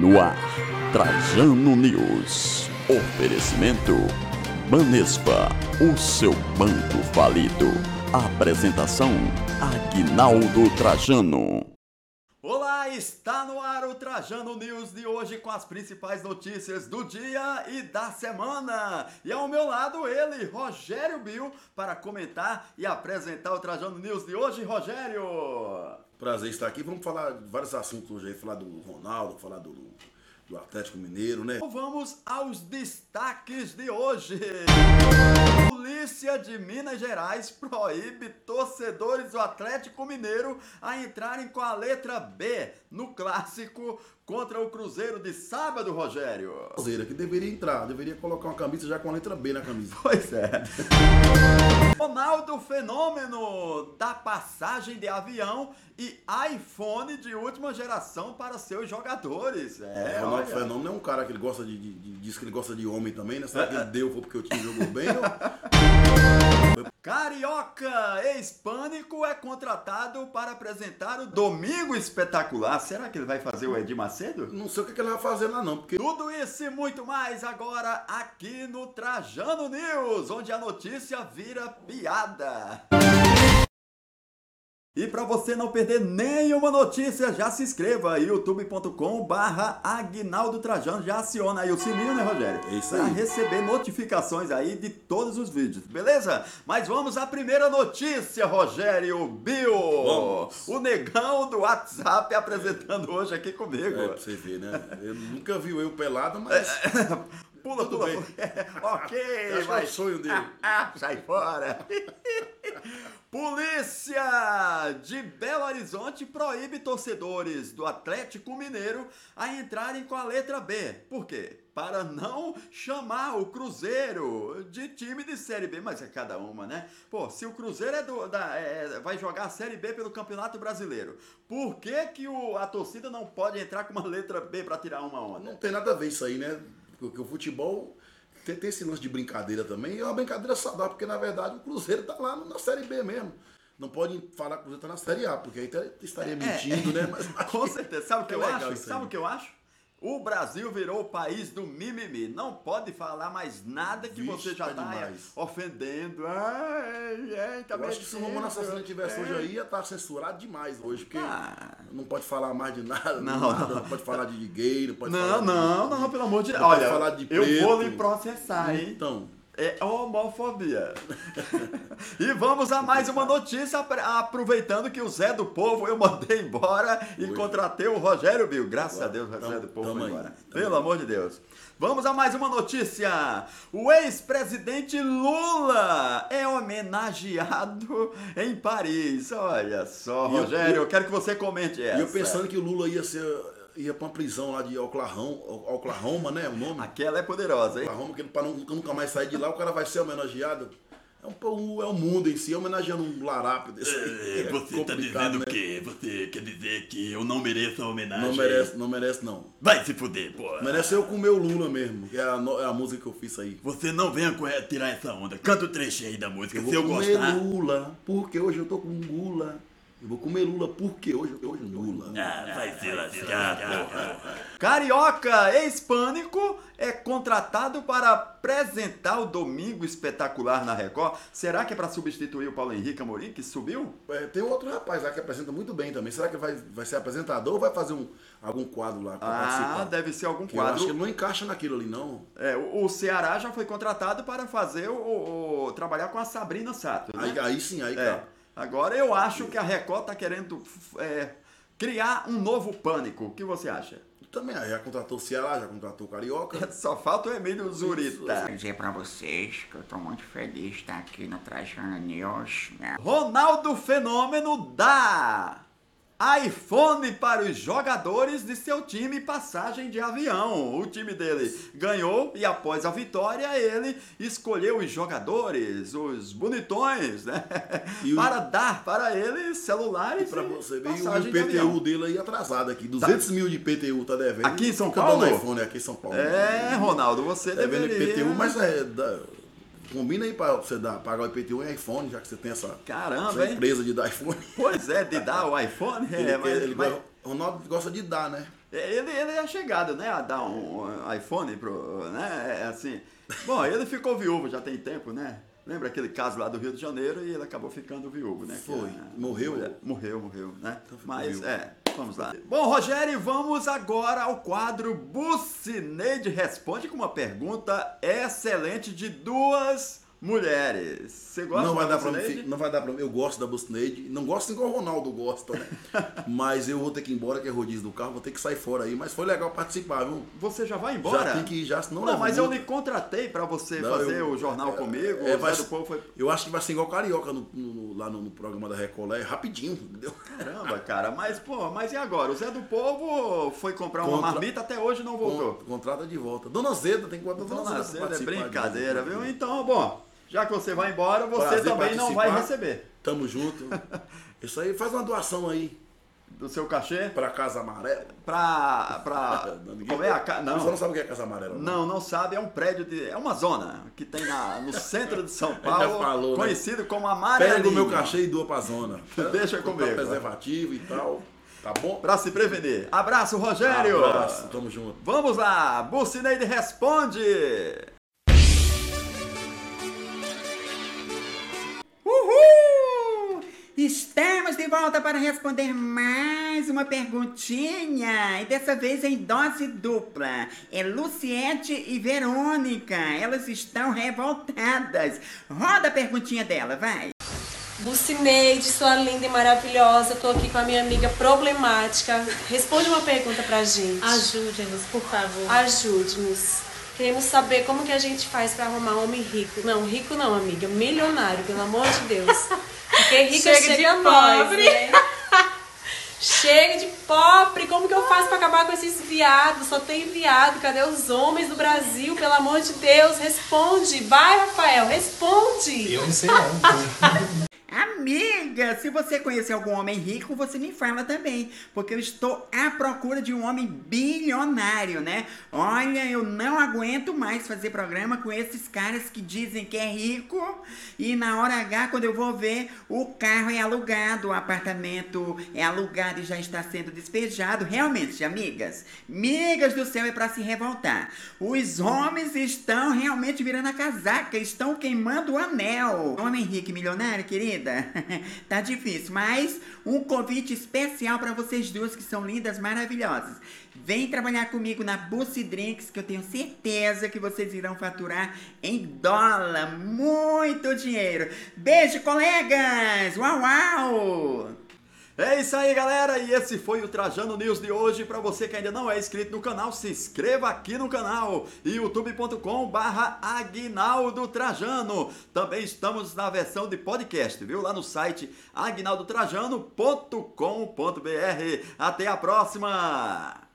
No ar, Trajano News. Oferecimento Banespa, o seu banco falido. Apresentação Aguinaldo Trajano. Está no ar o Trajano News de hoje com as principais notícias do dia e da semana. E ao meu lado ele, Rogério Bill, para comentar e apresentar o Trajano News de hoje. Rogério! Prazer estar aqui. Vamos falar de vários assuntos hoje aí, falar do Ronaldo, falar do, do Atlético Mineiro, né? Então vamos aos destaques de hoje. Polícia de Minas Gerais proíbe torcedores do Atlético Mineiro a entrarem com a letra B no clássico contra o Cruzeiro de sábado, Rogério. Cruzeiro que deveria entrar, deveria colocar uma camisa já com a letra B na camisa. Pois é. Ronaldo Fenômeno dá passagem de avião e iPhone de última geração para seus jogadores. É, É, Ronaldo olha. Fenômeno é um cara que ele gosta de, de- de- diz que ele gosta de homem também, né? Será que ele deu foi porque o time jogou bem? ou- Carioca ex-pânico é contratado para apresentar o Domingo Espetacular. Será que ele vai fazer o Edir Macedo? Não sei o que ele vai fazer lá não, porque Tudo isso e muito mais agora aqui no Trajano News, onde a notícia vira piada. E para você não perder nenhuma notícia, já se inscreva youtube.com barra Aguinaldo Trajano, já aciona aí o sininho, né Rogério? É isso Pra aí. receber notificações aí de todos os vídeos, beleza? Mas vamos à primeira notícia, Rogério! Vamos. O negão do WhatsApp apresentando hoje aqui comigo. é pra você ver, né? Eu nunca viu eu pelado, mas Pula, Tudo pula, bem. pula. ok, acho que é o sonho dele. Ah, sai fora. Polícia de Belo Horizonte proíbe torcedores do Atlético Mineiro a entrarem com a letra B. Por quê? Para não chamar o Cruzeiro de time de Série B. Mas é cada uma, né? Pô, se o Cruzeiro é do- da- é- vai jogar a Série B pelo Campeonato Brasileiro, por que, que o- a torcida não pode entrar com uma letra B para tirar uma onda? não tem nada a ver isso aí, né? Porque o futebol tem, tem esse lance de brincadeira também, e é uma brincadeira saudável, porque na verdade o Cruzeiro tá lá na Série B mesmo. Não pode falar que o Cruzeiro tá na Série A, porque aí tá- estaria mentindo, né? Mas Com certeza. Sabe o que É eu acho? Sabe o que eu acho? O Brasil virou o país do mimimi. Não pode falar mais nada que Vixe, você já tá tá demais. ofendendo. Ai, ai, tá Eu acho que se o Romano Assassino tivesse hoje aí, ia estar censurado demais hoje, porque Ah. não pode falar mais de nada, Não, nada, não. não pode falar de gay, não pode Não, falar de- não, não, pelo amor de Deus. Não Olha, falar de eu vou lhe processar, hein? Então, É homofobia. e vamos a mais uma notícia, aproveitando que o Zé do Povo eu mandei embora e Oi. contratei o Rogério Bill. Graças a Deus, o Zé do Povo foi embora. Pelo aí. amor de Deus. Vamos a mais uma notícia. O ex-presidente Lula é homenageado em Paris. Olha só, E eu- Rogério, eu, eu- quero que você comente essa. e eu pensando que o Lula ia ser ia pra uma prisão lá de Oklahoma, Oklahoma, né? O nome. Aquela é poderosa, hein? Oklahoma, que ele para nunca mais sair de lá, o cara vai ser homenageado. É um, é o mundo em si, homenageando um larápio desse aí. É, Você tá dizendo né? o quê? Você quer dizer que eu não mereço a homenagem? Não merece, não merece não. Vai se fuder, pô. Merece eu comer o Lula mesmo, que é a, é a música que eu fiz aí. Você não venha correr- tirar essa onda. Canta o trecho aí da música. Eu Se eu gostar. Lula, porque hoje eu tô com gula. Eu vou comer Lula porque hoje eu tô com Lula. Ah, vai se lascar, porra. Carioca ex-pânico é contratado para apresentar o Domingo Espetacular na Record. Será que é para substituir o Paulo Henrique Amorim, que subiu? É, tem outro rapaz lá que apresenta muito bem também. Será que vai, vai ser apresentador ou vai fazer um, algum quadro lá pra Ah, participar? deve ser algum Que eu acho que quadro. ele não encaixa naquilo ali, não. É, o, o Ceará já foi contratado para fazer o, o- trabalhar com a Sabrina Sato. Né? Aí, aí sim, aí, É. cara. Agora eu acho que a Record está querendo é, criar um novo pânico. O que você acha? Também, já contratou o Ceará, já contratou o Carioca. Só falta o Emílio Zurita. Quero dizer pra vocês que eu tô muito feliz de estar aqui no Trajano News, né? Ronaldo Fenômeno dá iPhone para os jogadores de seu time passagem de avião. O time dele ganhou e após a vitória ele escolheu os jogadores, os bonitões, né? E o- Para dar para eles celulares e você ver, o de IPTU avião. dele aí atrasado aqui. 200 mil de IPTU tá devendo. Aqui em São Paulo? iPhone aqui em São Paulo. É, Ronaldo, você Tá devendo deveria... IPTU, mas é... dá- combina aí pra você dar, pagar o IPTU em iPhone, já que você tem essa, Caramba, essa empresa de dar iPhone. Pois é, de dar o iPhone, é, ele, mas, ele- mas- O Ronaldo gosta de dar, né? Ele, ele é chegado, né? A dar um iPhone pro. né? É assim. Bom, ele ficou viúvo já tem tempo, né? Lembra aquele caso lá do Rio de Janeiro e ele acabou ficando viúvo, né? Foi. a Morreu? mulher- morreu, morreu, né? ficou Mas, viúvo. é, vamos lá. Bom, Rogério, vamos agora ao quadro Bucineide Responde com uma pergunta excelente de duas mulheres. Você gosta Não vai, da dar pra fi- não vai dar pra mim. Eu gosto da Busneide. Não gosto igual o Ronaldo gosta, né? mas eu vou ter que ir embora, que é rodízio do carro. Vou ter que sair fora aí. Mas foi legal participar, viu? Você já vai embora? Já tem que ir, já, senão Não, mas eu muito. lhe contratei pra você Não, fazer eu- o jornal comigo. É, o vai Zé do ser- Povo foi... Eu acho que vai ser igual Carioca no- no- lá no, no programa da Recolé. Rapidinho, entendeu? Caramba, cara, mas pô, mas e agora? O Zé do Povo foi comprar uma Contra- marmita até hoje não voltou. Con- Contrata de volta. Dona Zeda, tem que botar Dona, Dona Zeda. Zeda é brincadeira, viu? Então, bom, já que você vai embora, você Prazer também não vai participar. receber Tamo junto. Isso aí, faz uma doação aí do seu cachê pra Casa Amarela. pra. pra como é a ca... Você não Não. sabe o que é Casa Amarela. né? Não, não sabe, é um prédio de. É uma zona que tem na, no centro de São Paulo, falou, né? conhecido como Amarelinho. Pega o meu cachê e doa pra zona. Deixa Comprar comigo. preservativo e tal. Tá bom? Pra se prevenir. Abraço, Rogério! Abraço, tamo junto. Vamos lá, Bucineide responde! Volta para responder mais uma perguntinha. E dessa vez em dose dupla. É Luciete e Verônica. Elas estão revoltadas. Roda a perguntinha dela, vai. Bucineide, sua linda e maravilhosa. Tô aqui com a minha amiga problemática. Responde uma pergunta pra gente. Ajude-nos, por favor. Ajude-nos. Queremos saber como que a gente faz pra arrumar um homem rico. Não, rico não, amiga. Milionário, pelo amor de Deus. Porque rico Chega chega, de nós, pobre. né? Chega de pobre. Como que eu faço pra acabar com esses viados? Só tem viado. Cadê os homens do Brasil? Pelo amor de Deus, responde. Vai, Rafael, responde. Eu não sei não. Amiga, se você conhecer algum homem rico, você me fala também, porque eu estou à procura de um homem bilionário, né? Olha, eu não aguento mais fazer programa com esses caras que dizem que é rico e na hora H, quando eu vou ver, o carro é alugado, o apartamento é alugado e já está sendo despejado. Realmente, amigas, migas do céu é para se revoltar. Os homens estão realmente virando a casaca, estão queimando o anel. Homem rico e milionário, querida, tá difícil, mas um convite especial para vocês duas que são lindas, maravilhosas. Vem trabalhar comigo na Bussi Drinks, que eu tenho certeza que vocês irão faturar em dólar muito dinheiro. Beijo, colegas! Uau, uau! É isso aí, galera, e esse foi o Trajano News de hoje. Para você que ainda não é inscrito no canal, se inscreva aqui no canal, youtube.com barra Aguinaldo Trajano. Também estamos na versão de podcast, viu? Lá no site aguinaldotrajano.com.br. Até a próxima!